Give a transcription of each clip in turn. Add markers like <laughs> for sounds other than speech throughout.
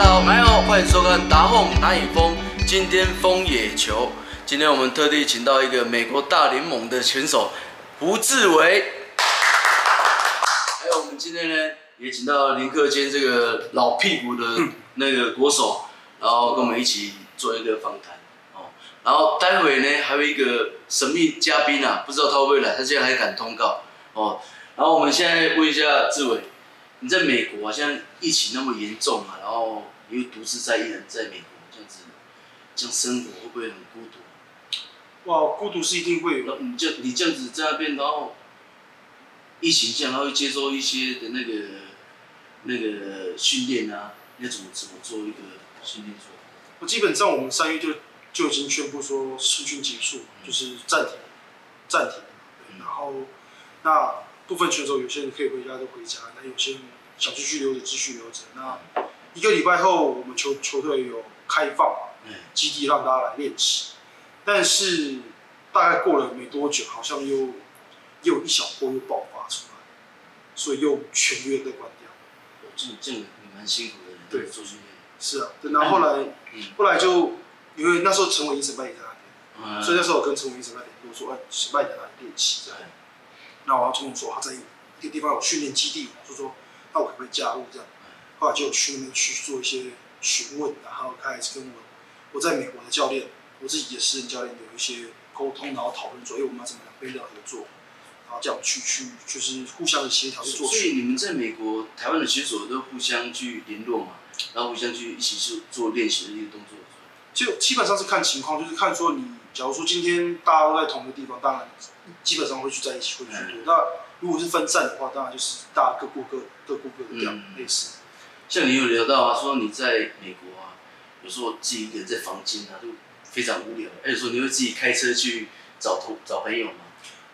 大家好，欢迎收看达鸿哪里疯，今天疯野球。今天我们特地请到一个美国大联盟的选手胡志伟，还有我们今天呢也请到林克坚这个老屁股的那个国手，然后跟我们一起做一个访谈哦。然后待会呢还有一个神秘嘉宾啊，不知道他会不会来，他现在还敢通告哦。然后我们现在问一下志伟。你在美国啊，现在疫情那么严重啊，然后你又独自在一人在美国这样子，这样生活会不会很孤独？哇，孤独是一定会有。你这你这样子在那边，然后疫情这样，然后接受一些的那个那个训练啊，你要怎么怎么做一个训练做？我基本上我们三月就就已经宣布说试训结束，嗯、就是暂停，暂停，然后那。部分选手有些人可以回家就回家，那有些人想继续留着继续留着。那一个礼拜后，我们球球队有开放基地让大家来练习，但是大概过了没多久，好像又又一小波又爆发出来，所以又全员都关掉。这这也蛮辛苦的，对，做训练。是啊，等到后来，嗯、后来就因为那时候陈伟医生也在那边，嗯、所以那时候我跟陈伟医生那边跟我说，哎，陈伟在那里练习这样。那我要跟我说，他在一个地方有训练基地，就说，那我可不可以加入这样？后来就有去那边去做一些询问，然后开始跟我我在美国的教练，我自己的私人教练有一些沟通，然后讨论说，哎，我们要怎么两边的合作，然后这样去去就是互相的协调去做。所以你们在美国台湾的选手都互相去联络嘛，然后互相去一起去做练习的一个动作。就基本上是看情况，就是看说你，假如说今天大家都在同一个地方，当然基本上会去在一起会去多。嗯、那如果是分散的话，当然就是大家各过各各过各的这样类似。像你有聊到啊，说你在美国啊，有时候自己一个人在房间啊，就非常无聊。还有说你会自己开车去找同找朋友吗？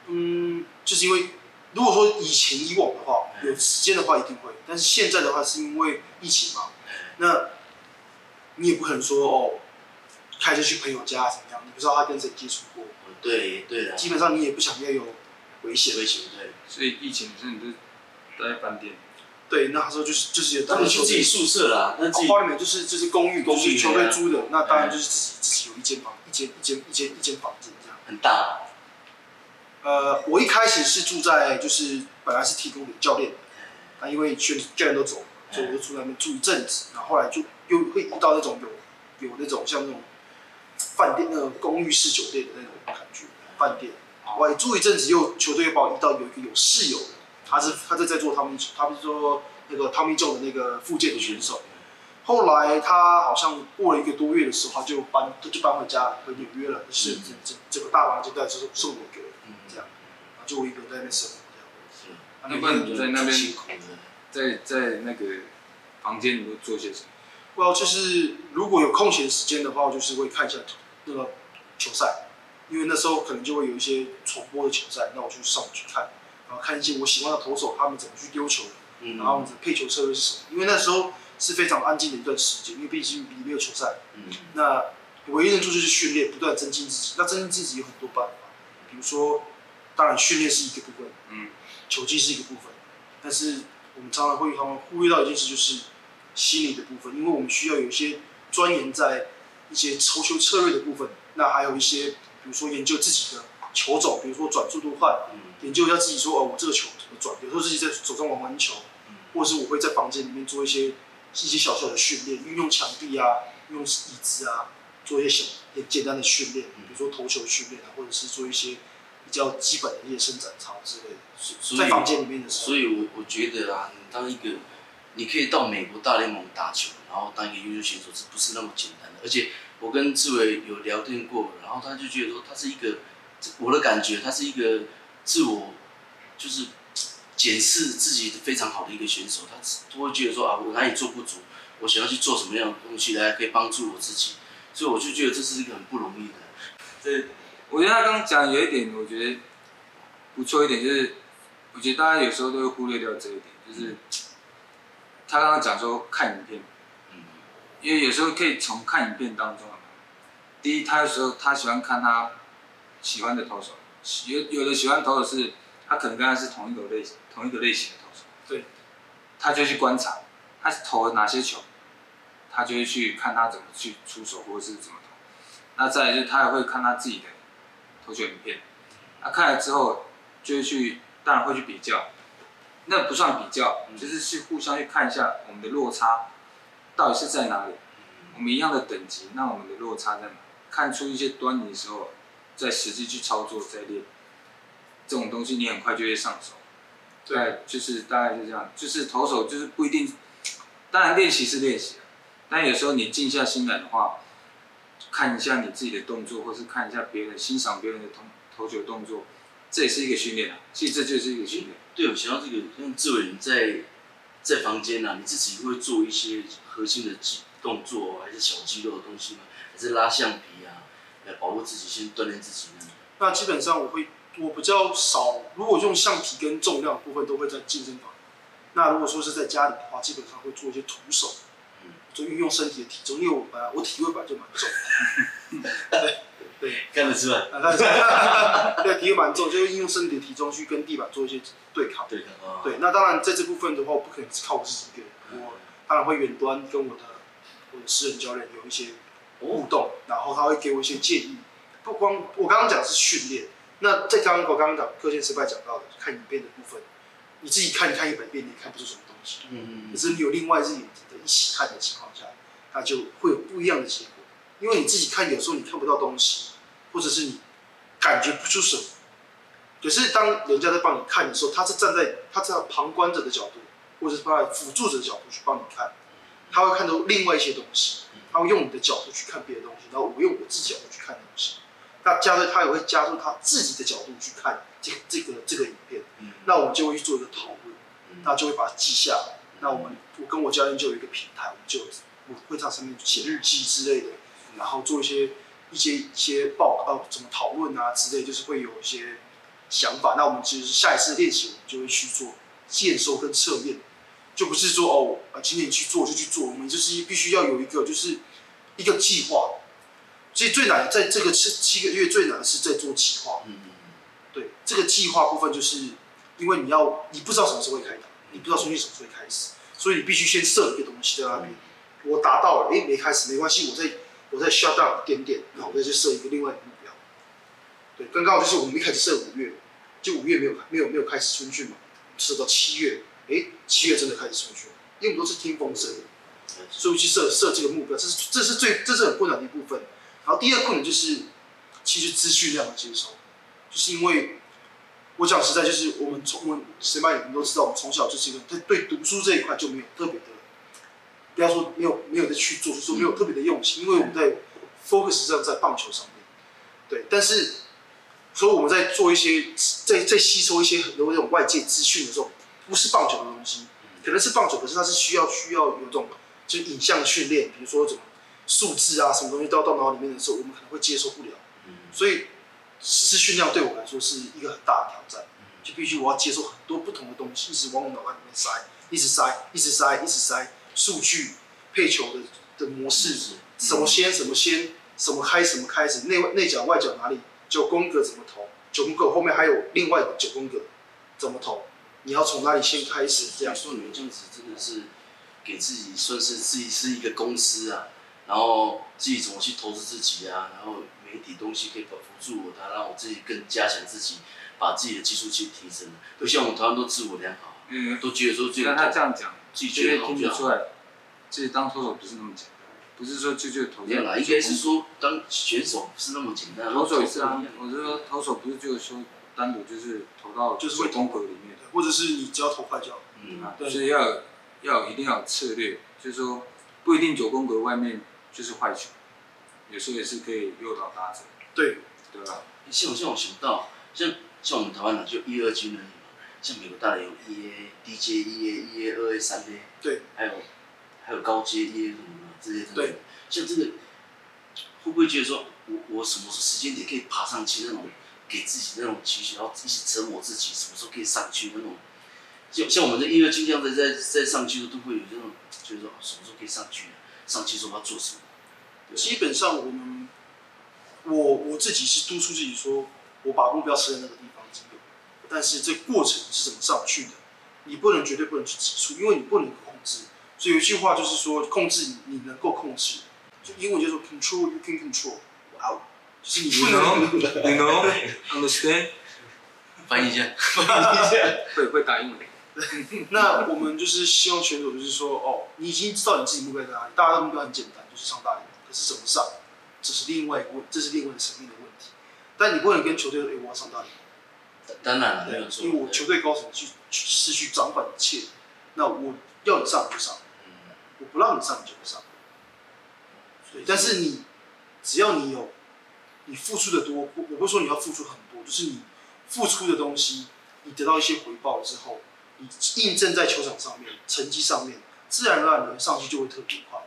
嗯，就是因为如果说以前以往的话，有时间的话一定会，但是现在的话是因为疫情嘛，那你也不可能说哦。开车去朋友家怎么样？你不知道他跟谁接触过。对对基本上你也不想要有危险。危险对。所以疫情是你就待在饭店。对，那时候就是就是有。当时自己宿舍啦，那自己。花里面就是就是公寓，公寓球队租的，那当然就是自己自己有一间房，一间一间一间一间房子这样。很大。呃，我一开始是住在就是本来是提供给教练的，那因为全教练都走了，所以我就住在那边住一阵子，然后后来就又会遇到那种有有那种像那种。饭店那种公寓式酒店的那种感觉，饭店，我住一阵子，又球队又把我移到有一个有室友的，他是他是在做他们，他们是说那个汤米仲的那个附件的选手。后来他好像过了一个多月的时候，他就搬他就搬回家回纽约了，是这这这个大房就在送送我给我这样，就我一个人在那生活这样。是，那不然你在那边在在那个房间里面做些什么？不知道就是如果有空闲时间的话，我就是会看一下。那个球赛，因为那时候可能就会有一些重播的球赛，那我就上去看，然后看一些我喜欢的投手他们怎么去丢球，嗯、然后我们的配球策略是什么。因为那时候是非常安静的一段时间，因为毕竟没有球赛。嗯、那唯一的做就是训练，不断增进自己。那增进自己有很多办法，比如说，当然训练是一个部分，嗯，球技是一个部分，但是我们常常会他们忽略到一件事，就是心理的部分，因为我们需要有一些钻研在。一些投球策略的部分，那还有一些，比如说研究自己的球种，比如说转速度快，嗯、研究一下自己说哦，我这个球怎么转？有时候自己在手上玩玩球，嗯、或者是我会在房间里面做一些一些小小的训练，运用墙壁啊，用椅子啊，做一些小很简单的训练，比如说投球训练啊，或者是做一些比较基本的一些伸展操之类的，在房间里面的时候。所以我我觉得啊，你当一个，你可以到美国大联盟打球，然后当一个优秀选手，是不是那么简单的？而且我跟志伟有聊天过，然后他就觉得说他是一个，我的感觉他是一个自我就是检视自己非常好的一个选手，他他会觉得说啊，我哪里做不足，我想要去做什么样的东西来可以帮助我自己，所以我就觉得这是一个很不容易的。对，我觉得他刚刚讲有一点，我觉得不错一点，就是我觉得大家有时候都会忽略掉这一点，就是他刚刚讲说看影片。嗯因为有时候可以从看影片当中，第一，他有时候他喜欢看他喜欢的投手，有有的喜欢投手是，他可能跟他是同一个类同一个类型的投手，对，他就去观察，他投了哪些球，他就会去看他怎么去出手或者是怎么投。那再来就是他也会看他自己的投球影片，那看了之后就会去，当然会去比较。那不算比较，就是去互相去看一下我们的落差到底是在哪里。我们一样的等级，那我们的落差在哪？看出一些端倪的时候，再实际去操作再练。这种东西你很快就会上手。对，就是大概是这样。就是投手就是不一定，当然练习是练习，但有时候你静下心来的话，看一下你自己的动作，或是看一下别人欣赏别人的投投球动作，这也是一个训练啊。其实这就是一个训练。对，我想到这个，像志伟你在在房间啊，你自己会做一些核心的肌动作，还是小肌肉的东西吗？还是拉橡皮啊，来保护自己，先锻炼自己呢？那基本上我会，我比较少，如果用橡皮跟重量部分都会在健身房。那如果说是在家里的话，基本上会做一些徒手，嗯，就运用身体的体重，因为我本来我体位本来就蛮重，<laughs> 对。对，看得出来。看得出来。<laughs> 对，体育蛮重，就运用身体的体重去跟地板做一些对抗。对抗。哦、对，那当然在这部分的话，我不可能只靠我自己一个人，我当然会远端跟我的我的私人教练有一些互动，然后他会给我一些建议。不光我刚刚讲的是训练，那在刚刚我刚刚讲课间失败讲到的看影片的部分，你自己看看一百遍，你看不出什么东西。嗯嗯。可是你有另外一只眼睛的一起看的情况下，它就会有不一样的结果。因为你自己看，有时候你看不到东西，或者是你感觉不出什么。可是当人家在帮你看的时候，他是站在他在旁观者的角度，或者是帮辅助者的角度去帮你看，他会看到另外一些东西，他会用你的角度去看别的东西，然后我用我自己角度去看东西。那加上他也会加入他自己的角度去看这个这个这个影片，那我们就会去做一个讨论，那就会把它记下来。那我们我跟我教练就有一个平台，我们就我会在上面写日记之类的。然后做一些一些一些报告，怎么讨论啊之类，就是会有一些想法。那我们其实下一次练习，我们就会去做验收跟测验，就不是说哦，啊，今天你去做就去做，我们就是必须要有一个就是一个计划。所以最难在这个七七个月最难的是在做计划。嗯嗯。对，这个计划部分就是因为你要你不知道什么时候会开打，你不知道春训什么时候会开始，所以你必须先设一个东西在那边。我达到了，哎，没开始没关系，我再。我再 shut down 一点点，然后我再去设一个另外一个目标。对，刚刚好就是我们一开始设五月，就五月没有没有没有开始春训嘛，设到七月，哎，七月真的开始春训，因为我们都是听风声，所以去设设这个目标，这是这是最这是很困难的一部分。然后第二困难就是，其实资讯量的接收，就是因为我讲实在，就是我们从我们谁嘛，你们都知道，我们从小就是一个对对读书这一块就没有特别的。不要说没有没有的去做，就是说没有特别的用心，因为我们在 focus 上在棒球上面，对。但是，所以我们在做一些在在吸收一些很多那种外界资讯的时候，不是棒球的东西，可能是棒球，可是它是需要需要有这种就是影像训练，比如说什么数字啊，什么东西都要到脑里面的时候，我们可能会接受不了。所以资讯量对我来说是一个很大的挑战，就必须我要接受很多不同的东西，一直往我脑袋里面塞，一直塞，一直塞，一直塞。数据配球的的模式，什么先什么先，什么开什么开始，内内角外角哪里，九宫格怎么投，九宫格后面还有另外九宫格怎么投，你要从哪里先开始？这样说你们这样子真的是给自己算是自己是一个公司啊，然后自己怎么去投资自己啊，然后媒体东西可以辅助我，它让我自己更加强自己，把自己的技术去提升。不像我们台湾都自我良好，嗯，都觉得说这个他这样讲。因为听得出来，自己当投手不是那么简单，不是说就就投。对啦，应该是说当选手不是那么简单。投手也是啊，我是说投手不是就是说单独就是投到就是会宫格里面，或者是你只要投快脚。嗯，对。所以要要一定要有策略，就是说不一定九宫格外面就是坏球，有时候也是可以诱导打者。对，对吧？像像我想到，像像我们台湾呢，就一二军人。像美国大联有 E A、D J E A、E A 二 A 三 A，对，还有还有高阶 E A 什么这些，对，像这个会不会觉得说我我什么时间点可以爬上去那种，给自己那种期许，然后一直折磨自己，什么时候可以上去那种？像像我们这一二军这样的在在上去的都会有这种，就是说什么时候可以上去？上去之后要做什么？基本上我们我我自己是督促自己说，我把目标设在那个地方。但是这过程是怎么上去的？你不能绝对不能去指出，因为你不能控制。所以有一句话就是说，控制你能够控制，就英文叫做 control you can control，哇哦，You 能 know, you know, understand？翻译一下，会会打英文。那我们就是希望选手就是说，哦，你已经知道你自己目标在哪里，大家的目标很简单，就是上大联盟，可是怎么上，这是另外一个问，这是另外一个层面的问题。但你不能跟球队说，哎，我要上大联盟。当然了，没有错。因为我球队高层去去失去掌管一切，那我要你上你就上，我不让你上你就不上。对，但是你只要你有，你付出的多，我我不是说你要付出很多，就是你付出的东西，你得到一些回报之后，你印证在球场上面，成绩上面，自然而然的上去就会特别快，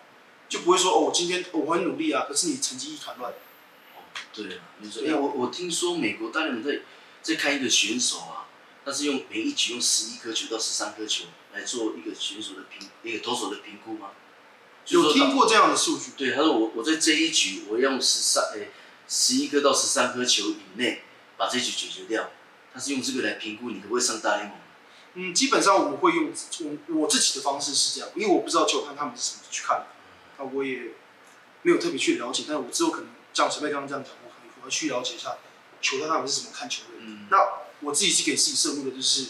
就不会说哦，我今天我很努力啊，可是你成绩一团乱。哦，对啊，没错。哎，我我听说美国大联盟在在看一个选手啊，他是用每一局用十一颗球到十三颗球来做一个选手的评，一个投手的评估吗？有听过这样的数据？对，他说我我在这一局我用十三诶十一颗到十三颗球以内把这局解决掉，他是用这个来评估你可不可以上大联盟。嗯，基本上我们会用我我自己的方式是这样，因为我不知道球探他们是怎么去看的，那我也没有特别去了解，但是我之后可能像前辈刚刚这样讲，我可能我要去了解一下球探他们是怎么看球的。嗯，那我自己是给自己设目的就是，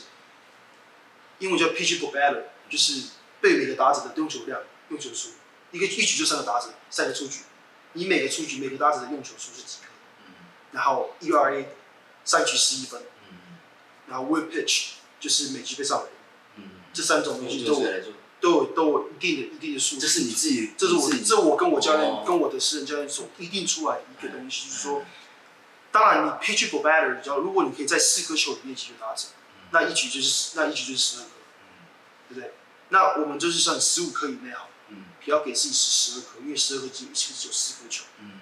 英文叫 pitch per batter，就是对每个打者的用球量、用球数，一个一局就三个打者，三个出局，你每个出局每个打者的用球数是几颗？嗯，然后 ERA 三局十一分，嗯，然后 whip pitch。就是每局被上垒，嗯，这三种东西都有都有都有一定的一定的数据。这是你自己，这是我这我跟我教练、哦、跟我的私人教练所一定出来的一个东西，就是说，当然你 pitch for batter，你知道，如果你可以在四颗球里面解决打者，那一局就是那一局就是十二颗，对不对？那我们就是算十五颗以内好，嗯，不要给自己十十二颗，因为十二颗只有一局只有四颗球，嗯，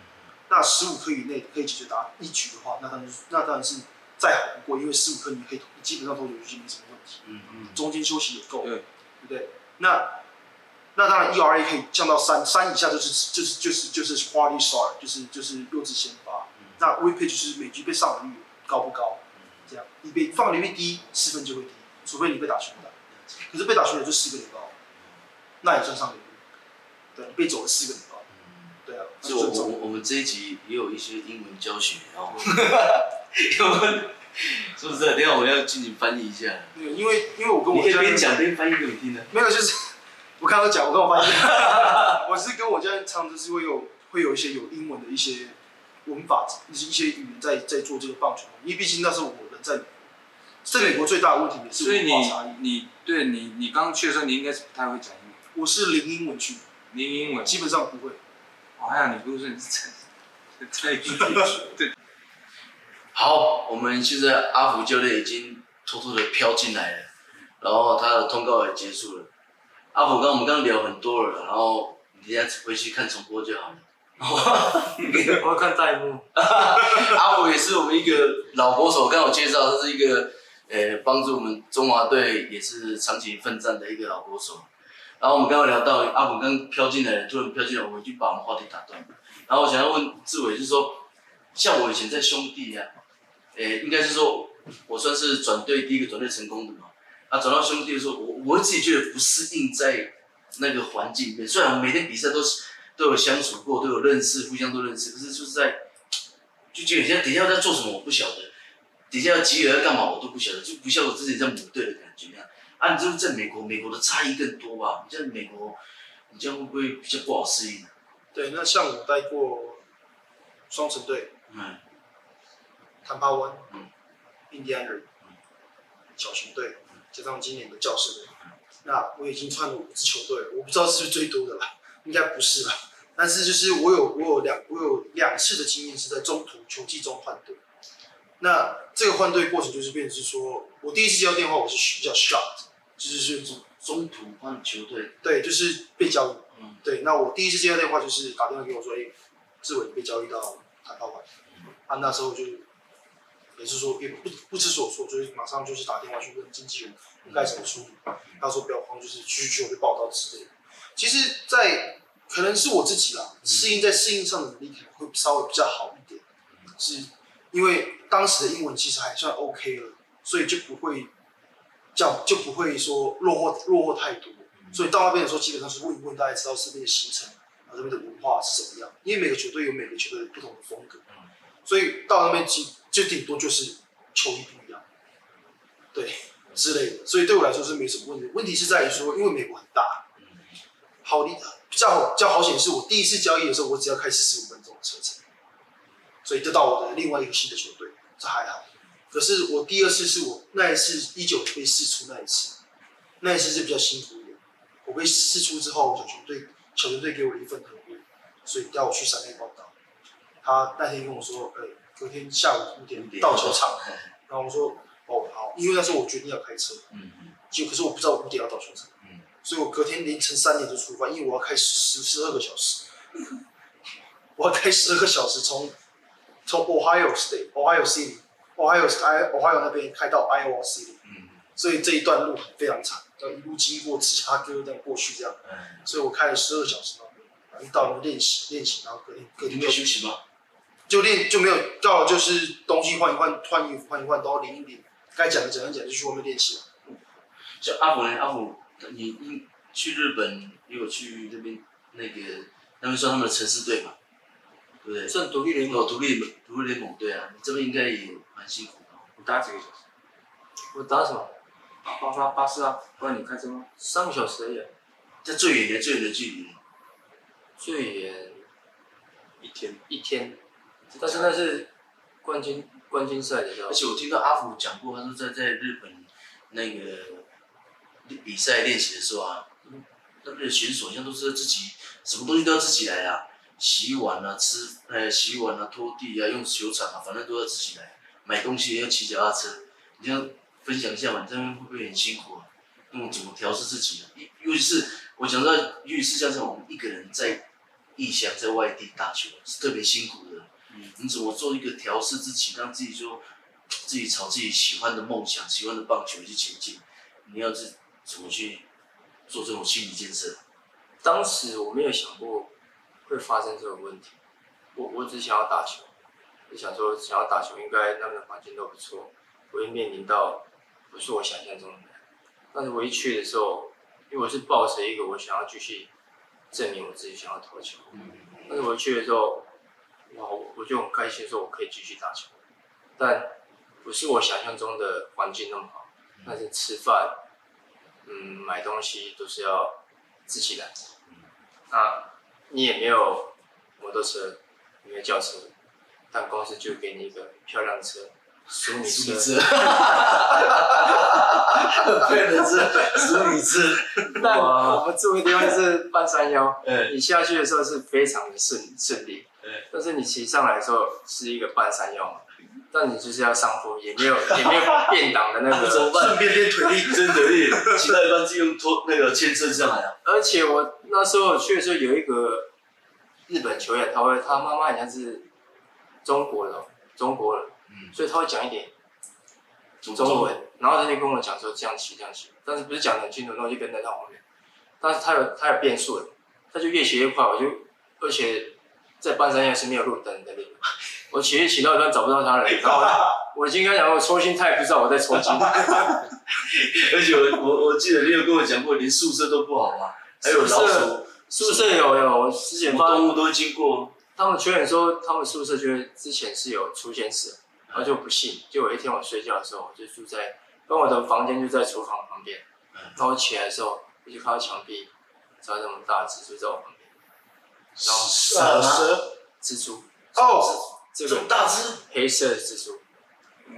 那十五颗以内可以解决打一局的话，那当然那当然是。再好不过，因为十五颗你可以基本上投球就没什么问题。嗯嗯。中间休息也够，对，对不对？那那当然 ERA 可以降到三，三以下就是就是就是就是 quality start，就是就是优质先发。嗯。那 whip pitch 就是每局被上垒率高不高？这样，你被放垒率低，失分就会低，除非你被打全垒。可是被打全垒就四个垒高，那也算上垒率。对，被走了四个礼拜。嗯。对啊。所以我我我们这一集也有一些英文教学，然后。是不是？等下我要进行翻译一下。对，因为因为我跟我家人讲，边翻译给你听的。没有，就是我看到讲，我跟我翻译。<laughs> 我是跟我家人唱，就是会有会有一些有英文的一些文法，一些一些语言在在做这个棒球。因为毕竟那时候我人在美国，在美国最大的问题也是文化差异。你对你你刚去的时候，你应该是不太会讲英文。我是零英文去，零英文，基本上不会。哦，还有你不是你是在在对。好，我们现在阿福教练已经偷偷的飘进来了，然后他的通告也结束了。阿福刚我们刚刚聊很多了，然后你等下回去看重播就好了。我要看弹幕。<laughs> 阿福也是我们一个老国手，刚我介绍他是一个呃帮助我们中华队也是长期奋战的一个老国手。然后我们刚刚聊到阿福刚飘进来，突然飘进来，我们就把我们话题打断了。然后我想要问志伟，就是说，像我以前在兄弟呀、啊。诶、应该是说，我算是转队第一个转队成功的嘛。啊，转到兄弟的时候，我我自己觉得不适应在那个环境里面。虽然我每天比赛都是都有相处过，都有认识，互相都认识，可是就是在就觉得现在底下在做什么我不晓得，底下要集合要干嘛我都不晓得，就不像我自己在母队的感觉那样。啊，你就是在美国，美国的差异更多吧？你在美国，你这样会不会比较不好适应？对，那像我带过双城队，嗯。坦帕湾，嗯，印第安人，嗯，小熊队，加上今年的教士队，那我已经穿了五支球队，我不知道是不是最多的啦，应该不是吧，但是就是我有我有两我有两次的经验是在中途球季中换队，那这个换队过程就是变成是说，我第一次接到电话我是比较 shocked，就是是中中途换球队，对，就是被交易，嗯，对，那我第一次接到电话就是打电话给我说，哎，志伟被交易到坦帕湾，啊，那时候就。也是说，也不不知所措，就是马上就是打电话去问经纪人该怎么处理。他说不要慌，就是继续去我的报道之类的。其实，在可能是我自己啦，适应在适应上的能力可能会稍微比较好一点，是因为当时的英文其实还算 OK 了，所以就不会这样，就不会说落后落后太多。所以到那边的时候，基本上是问一问，大家知道这边的行程，啊，这边的文化是怎么样。因为每个球队有每个球队不同的风格，所以到那边其就顶多就是球衣不一样，对之类的。所以对我来说是没什么问题。问题是在于说，因为美国很大，好的比较好比较好显示我第一次交易的时候，我只要开四十五分钟的车程，所以就到我的另外一个新的球队，这还好。可是我第二次是我那一次一九年被试出那一次，那一次是比较辛苦一点。我被试出之后，小球队小球队给我了一份合约，所以要我去三垒报道。他那天跟我说，呃、欸，隔天下午五点到球场。然后我说，哦好，因为那时候我决定要开车。嗯嗯。就可是我不知道五点要到球场。嗯。所以我隔天凌晨三点就出发，因为我要开十十二个小时。我要开十二个小时从从 Ohio State Ohio City。我还有哎，我还有那边开到 Iowa City，嗯，所以这一段路非常长，要一路经过芝加哥这样过去这样，嗯，所以我开了十二小时然后到了练习练习，然后隔天隔天就休息吗？就练就没有到，就是东西换一换，换衣服换一换，然后淋一淋，该讲的讲一讲，就去外面练习了。像阿虎呢？阿虎，你你去日本，你有去那边那个他们说他们的城市队嘛？对不对？算独立联盟，独立独立联盟对啊，你这边应该也。蛮辛苦的，你打几个小时？我打什么？八八八四啊，不然你开车吗？三个小时而已。这最远的最远的距离？最远一天一天，但是那是冠军冠军赛的时候。而且我听到阿福讲过，他说在在日本那个比赛练习的时候啊，那边的选手好像都是自己什么东西都要自己来啊，洗碗啊，吃呃洗碗啊，拖地啊，用球场啊，反正都要自己来。买东西也要骑脚踏车，你要分享一下嘛？你这边会不会很辛苦啊？那么怎么调试自己啊？尤其是我想到，尤其是像这种我们一个人在异乡在外地打球是特别辛苦的。嗯，你怎么做一个调试自己，让自己说自己朝自己喜欢的梦想、喜欢的棒球去前进？你要是怎么去做这种心理建设？当时我没有想过会发生这种问题，我我只想要打球。就想说，想要打球，应该那边的环境都不错，不会面临到不是我想象中的。但是我一去的时候，因为我是抱着一个我想要继续证明我自己想要投球。但是我去的时候，哇，我就很开心，说我可以继续打球。但不是我想象中的环境那么好，但是吃饭，嗯，买东西都是要自己来。那你也没有摩托车，没有轿车。但公司就给你一个漂亮的车，淑女车，哈哈哈哈哈，漂亮的车，淑女车。<laughs> 但我们住的地方是半山腰，<laughs> 你下去的时候是非常的顺顺利，但是你骑上来的时候是一个半山腰嘛，但你就是要上坡，也没有 <laughs> 也没有变档的那个，<laughs> 顺便练腿力，真的力，骑到一半是用拖那个牵车上来啊。而且我那时候去的时候有一个日本球员，他会他妈妈好像是。中国人，中国人，嗯，所以他会讲一点中文，然后他就跟我讲说这样骑这样骑，但是不是讲得很清楚，然后就跟在他后面，但是他有他有变速的，他就越骑越快，我就而且在半山腰是没有路灯的那边，我骑一骑到一半找不到他了，然后 <laughs> 我已经跟他讲我抽筋，他也不知道我在抽筋，<laughs> 而且我我我记得你有跟我讲过，连宿舍都不好嘛，还有老鼠，宿舍有有之前动物都会经过。他们球员说，他们宿舍就是之前是有出现事，然后就不信。就有一天我睡觉的时候，我就住在，跟我的房间就在厨房旁边。然后我起来的时候，我就看到墙壁，长这么大蜘蛛在我旁边。然后蛇，蜘蛛。哦，这个大只黑色的蜘蛛。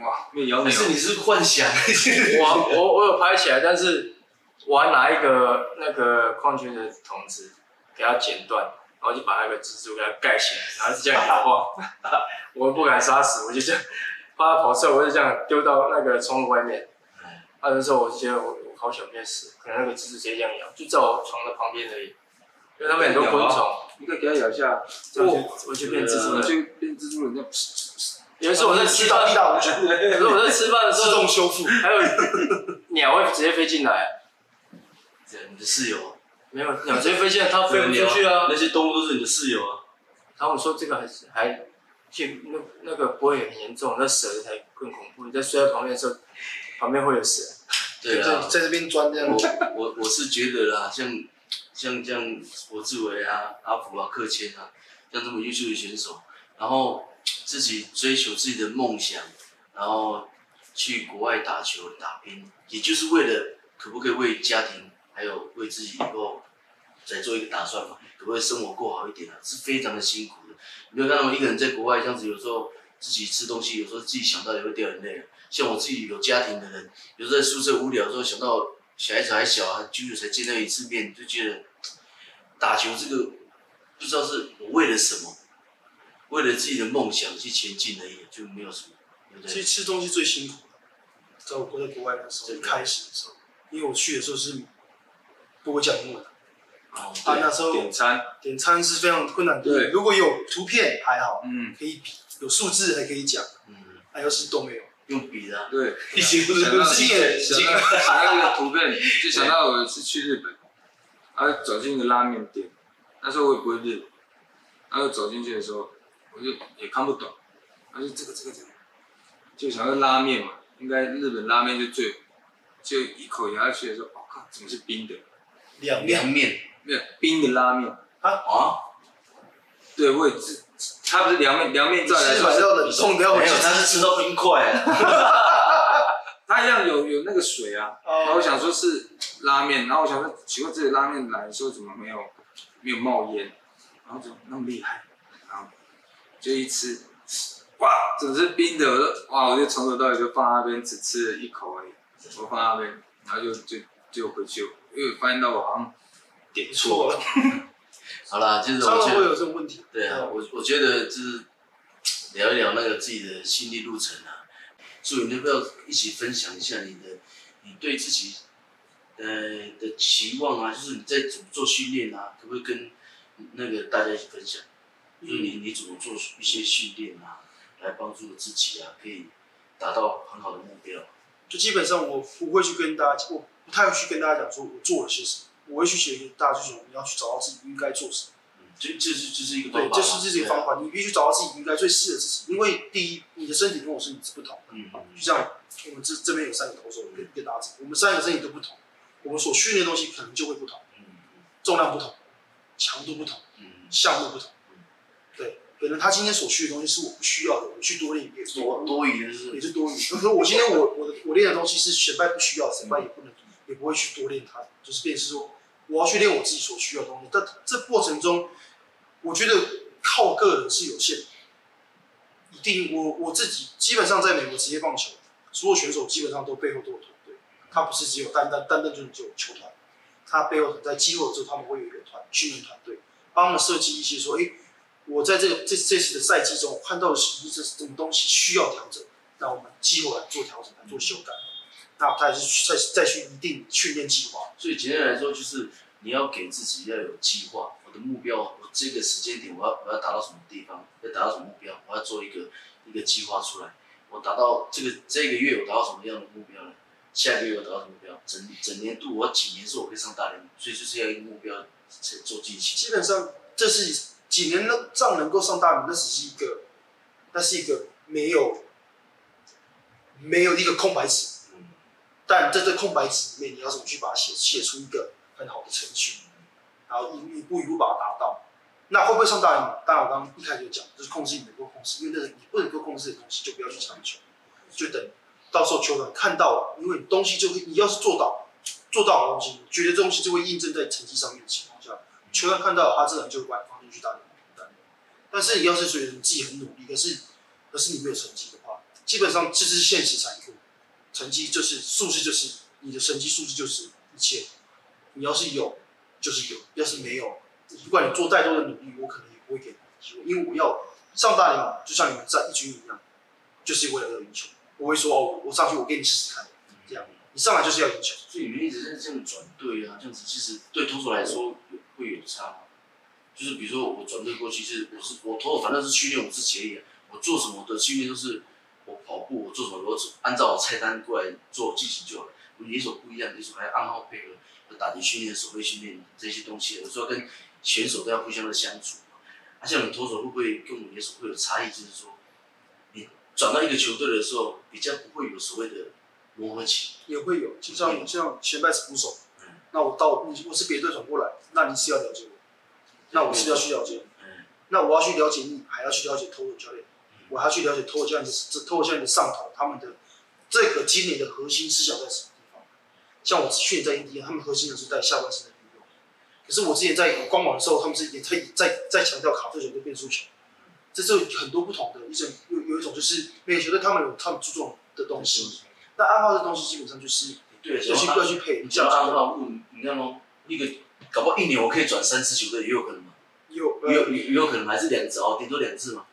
哇，没有咬你。是你是幻想？我我我有拍起来，但是我还拿一个那个矿泉水的桶子给它剪断。然后就把那个蜘蛛给它盖起来，然后就这样摇晃。<laughs> 我不敢杀死，我就这样，怕它跑出来，我就这样丢到那个窗户外面。那个时候我就觉得我我好想变死，可能那个蜘蛛直接这样咬，就在我床的旁边而已。因为他们很多昆虫，你可以给它咬一下。我我就变蜘蛛了，就变蜘蛛了，这样。有一次我在吃饭，<laughs> 有时候我在吃饭的时候自动修复，还有鸟会直接飞进来。这你的室友。没有鸟直接飞进来，它飞不出去啊。那些动物都是你的室友啊。然后我说这个还是还，就那那个不会很严重，那蛇才更恐怖。你在睡在旁边的时候，旁边会有蛇。对啊，在这边钻这样子。我我我是觉得啦，像像像罗志伟啊、阿福啊、克谦啊，像这么优秀的选手，然后自己追求自己的梦想，然后去国外打球打拼，也就是为了可不可以为家庭还有为自己以后再做一个打算嘛？可不可以生活过好一点啊？是非常的辛苦的。你没有看到一个人在国外这样子，有时候自己吃东西，有时候自己想到也会掉眼泪。像我自己有家庭的人，有时候在宿舍无聊的时候，想到小孩子还小啊，久久才见到一次面，就觉得打球这个不知道是我为了什么，为了自己的梦想去前进而已，就没有什么。对对？其实吃东西最辛苦的，在我国在国外的时候，一开始的时候，因为我去的时候是不会讲英文的，哦，啊，那时候点餐点餐是非常困难的。对，如果有图片还好，嗯，可以比，有数字还可以讲，嗯，还有是都没有。用笔的、啊，对，已经不是想到经验，想到想到一个图片，就想到我有一次去日本，然后走进一个拉面店，那时候我也不会日文，然后走进去的时候，我就也看不懂，然后就这个这个这个，就想到拉面嘛，应该日本拉面就最，就一口咬下去的时候，我、哦、靠，怎么是冰的？凉凉面，面，没有冰的拉面啊啊？对，我也是，它不是凉面，凉面再来说是买到的，送掉没有，他是吃到冰块啊。它一样有有那个水啊，哦然后我想说是拉面，然后我想说奇怪，这个拉面来的时候怎么没有没有冒烟，然后怎么那么厉害，然后就一吃，哇，整是冰的，我说哇，我就从头到尾就放那边，只吃了一口而已，我放那边，然后就就就回去，因为发现到我好像点错了。好啦，就是常我觉得，常会有这种问题。对啊，我我觉得就是聊一聊那个自己的心理路程啊。所以你要不要一起分享一下你的，你对自己，呃的期望啊？就是你在怎么做训练啊？可不可以跟那个大家一起分享？就是你你怎么做一些训练啊，来帮助自己啊，可以达到很好的目标？就基本上我不会去跟大家，我不太会去跟大家讲说我做了些什么。我会去写，大家就是你要去找到自己应该做什么。嗯，这这是这是一个对，方法。这是这是一个方法，你必须找到自己应该最适合自己。因为第一，你的身体跟我身体是不同的。嗯。就像我们这这边有三个投手，跟跟大家讲，我们三个身体都不同，我们所训练的东西可能就会不同。嗯。重量不同，强度不同，嗯，项目不同。对，可能他今天所需的东西是我不需要的，我去多练也是多多余的是。也是多余。可是我今天我我的我练的东西是选败不需要，选败也不能，也不会去多练它，就是变成是说。我要去练我自己所需要的东西，但这过程中，我觉得靠个人是有限的。一定，我我自己基本上在美国职业棒球，所有选手基本上都背后都有团队，他不是只有单单单单就是只有球团，他背后在季后之后，他们会有一个团训练团队，帮他们设计一些说，哎，我在这个这这次的赛季中，看到的是这什么东西需要调整，那我们季后来做调整，来做修改。那他也是再再去一定训练计划。所以简单来说，就是你要给自己要有计划。我的目标，我这个时间点我要我要达到什么地方，要达到什么目标，我要做一个一个计划出来。我达到这个这个月我达到什么样的目标呢？下个月我达到什么目标？整整年度我几年之后我可以上大联盟？所以就是要一个目标做进行。基本上这是几年能上能够上大联盟，那只是一个，那是一个没有没有一个空白纸。但在这空白纸里面，你要怎么去把它写写出一个很好的程序，然后一一步一步把它达到。那会不会上大联盟？当然我刚刚一开始就讲，就是控制你能够控制，因为那是你不能够控制的东西，就不要去强求，就等到时候球员看到了，因为你东西就会，你要是做到做到的东西，觉得这东西就会印证在成绩上面的情况下，球员看到，他自然就会把你放进去大联盟。但是你要是觉得你自己很努力，可是可是你没有成绩的话，基本上这是现实残酷。成绩就是数字，就是你的成绩数字就是一切。你要是有，就是有；要是没有，不管你做再多的努力，我可能也不会给你机会。因为我要上大联盟，就像你们在一军一样，就是为了要赢球。我会说哦，我上去我给你试试看，这样。你上来就是要赢球。所以你们一直在这样转队啊，这样子其实对投手来说有会有差吗？就是比如说我转队过去，是我是我投手，反正是训练我自己而已。我做什么的训练都是。我跑步，我做什么，我按照我菜单过来做进行就好了。我们野手不一样，野手还要暗号配合，有打击训练、守备训练这些东西，有时候跟选手都要互相的相处。而、啊、像你投手会不会跟我们野手会有差异？就是说，你转到一个球队的时候，比较不会有所谓的磨合期？也会有，就像嗯像前辈是捕手嗯，那我到你我是别队转过来，那你是要了解我，那我是要去了解你，嗯那我要去了解你，还要去了解投手教练，我要去了解投手教练的这投手教的上头他们的这个经理的核心思想在什么地方。像我去年在印第安，他们核心的是在下半身的运用，可是我之前在官网的时候，他们是也在在在强调卡特球跟变速球，这是有很多不同的一种有有一种就是每个球队他们有他们注重的东西，那暗号的东西基本上就是对，要去要去配，你这样子，你看哦，一个搞不好一年我可以转三次球队，也有可能嘛，有也有也有可能，还是两次哦，顶多两次嘛，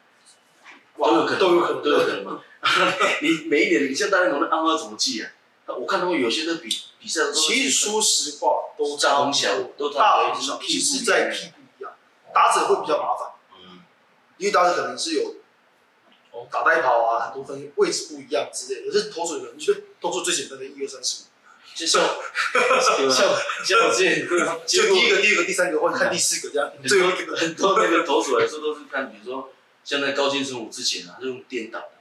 哇都有可能，都有可能都有可能。嘛。<laughs> 你每一年，你像大联盟的暗号怎么记啊？我看他们有些的比比赛其实说实话都大同小差不多，都大同小异，同小屁股只是在屁股一样，打者会比较麻烦，嗯，因为打者可能是有哦。打带跑啊，很多分位置不一样之类的，可是投手可能就动作最简单的一二三四五，就像 <laughs> 像像我之前就第一个、第二个、第三个或者看第四个这样，最后很多那个投手来说都是看，比如说像在高阶生武之前啊，就用颠倒的，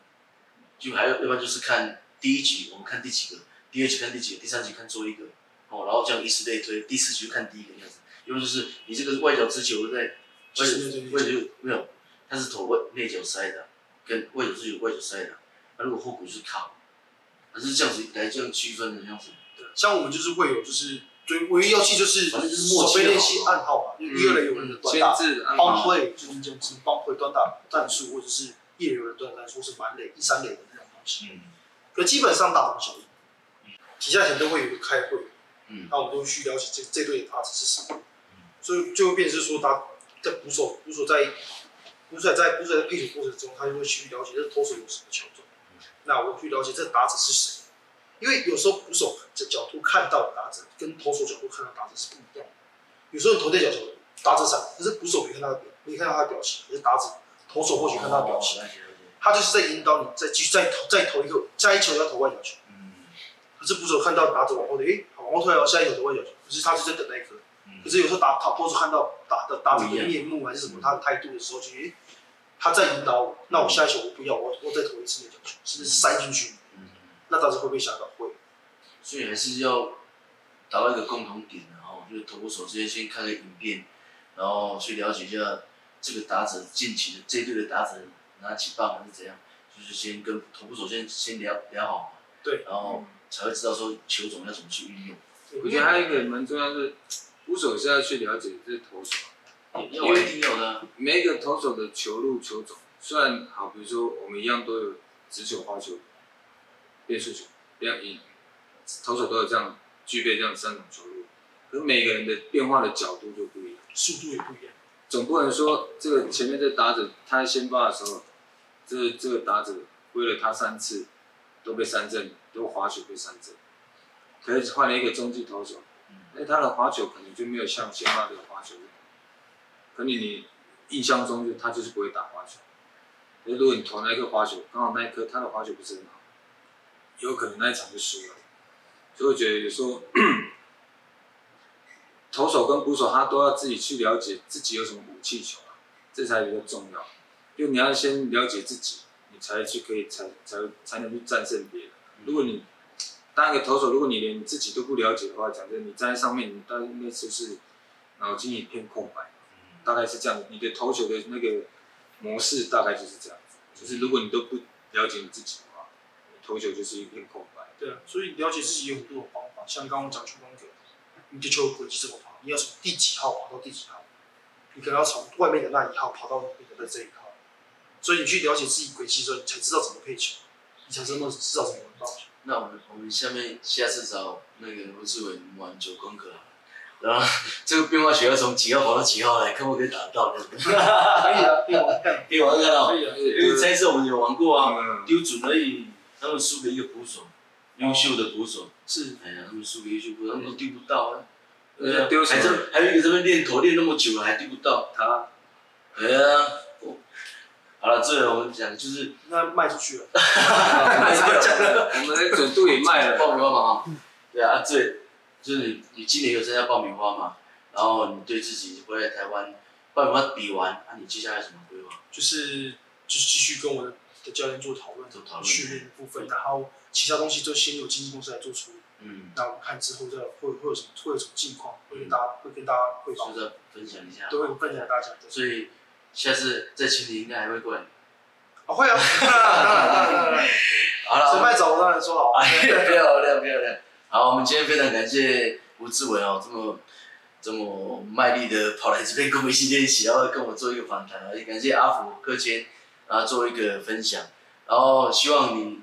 就还有要不然就是看第一局我们看第几个，第二局看第几个，第三局看最后一个，哦，然后这样以此类推，第四局看第一个样子，要不就是你这个外角直球在外就是对对外角没有，他是投外内角塞的，跟外角直球外角塞的，那如果后骨是卡，它是这样子来这样区分的这样子。对像我们就是会有就是最唯一要记就是反正就是默契手背练习就好了。暗号嘛，因为一二垒有人的短先打。帮制暗号，play 就是这种什么帮 play 短打战术，或者是一垒有人短打战术，是满垒一三垒的那种东西。嗯。可基本上大同小异。几下前都会有一个开会，嗯。那我们都会去了解这这队的打者是什么，所以就会变成是说他在捕手捕手在捕手在捕手在配球过程中，他就会去了解这投手有什么球种，那我去了解这打者是谁，因为有时候捕手这角度看到的打者跟投手角度看到的打者是不一样的，有时候你投对角球打者闪，可是捕手没看到他的表，没看到他的表情，可是打者投手或许看到他的表情，他就是在引导你再继续再投再投一个下一球要投外角球。嗯可是捕手看到打者往后的，诶，好往后退了，下一球投外角球，可是他就在等那一颗。嗯可是有时候打打投手看到打的打者的面目还是什么，他的态度的时候，就诶，他在引导我，那我下一球我不要，我我再投一次内角球，是不是塞进去？嗯，那打者会不会想到？会。所以还是要达到一个共同点，然后就是投捕手之间先看个影片，然后去了解一下这个打者近期的这一队的打者拿几棒还是怎样，就是先跟投捕手先先聊聊好嘛，对，然后才会知道说球种要怎么去运用。我觉得还有一个蛮重要的是，捕手是要去了解这投手，因为我一定有的，每一个投手的球路、球种，虽然好，比如说我们一样都有直球、花球、变速球，这样一投手都有这样具备这样三种球路，可是每个人的变化的角度就不一样。速度也不一样。总不能说这个前面这打者他在先发的时候，这个、这个打者挥了他三次都被三振，都滑球被三振，可是换了一个中继投手，那他的滑球可能就没有像先发的滑球，可能你印象中就他就是不会打滑球，可是如果你投那一颗滑球，刚好那一颗他的滑球不是很好，有可能那一场就输了，所以我觉得有时候。投手跟捕手，他都要自己去了解自己有什么武器球啊，这才比较重要。就你要先了解自己，你才去可以才才才能去战胜别人。如果你当一个投手，如果你连你自己都不了解的话，讲真，你站在上面，你大概那次是脑筋一片空白，大概是这样。你的投球的那个模式大概就是这样子，就是如果你都不了解你自己投球就是一片空白。对啊，所以了解自己有很多种方法，像刚刚讲球风格，你的球轨迹怎么跑，你要从第几号跑到第几号，你可能要从外面的那一号跑到里面的这一号，所以你去了解自己轨迹之后，你才知道怎么配球，你才真的知道怎么玩棒球。那我们我们下面下次找那个吴志伟玩九宫格，然后这个变化球要从几号跑到几号来，看可不可以打得到。<laughs> 可以啊，可以 <laughs> 玩看，可以玩看到，可以啊。因为这一次我们有玩过啊，嗯，丢准而已，他们输给一个捕手，优秀的捕手。是，哎呀，他们输给优秀捕手，他们都丢不到啊。人家丢什还么？这还有一个这边练投练那么久了还丢不到，他哎呀，哦好了，最后我们讲就是那卖出去了。<laughs> 卖出去了我们的准度也卖了。爆米花嘛哈，对啊，啊最就是你你今年有参加爆米花嘛，然后你对自己回来台湾爆米花比完，那你接下来有什么规划？就是就是继续跟我教练做讨论做讨论训练的部分，然后其他东西就先由经纪公司来做处理。嗯，那我们看之后再会会有什么会有什么近况，会跟大家会跟大家汇报，分享一下，都会分享给大家。所以下次在群里应该还会过来。哦，会啊，当然当然当然当然。<laughs> 好了，谁卖早我当然说好。漂亮漂亮。好，我们今天非常感谢吴志伟哦，这么这么卖力的跑来这边跟我们一起练习，然后跟我做一个访谈，也感谢阿福柯谦，然后做一个分享，然后希望你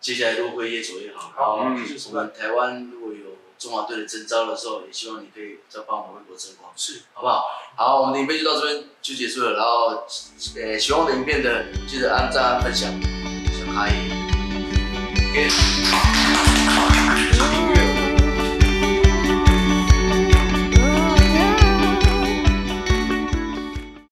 接下来都会越走越好。好。我们台湾如果有中华队的征召的时候，也希望你可以再帮我们为国争光，是，好不好？好，我们的影片就到这边就结束了，然后呃，喜欢我的影片的记得按赞、分享、小开，OK。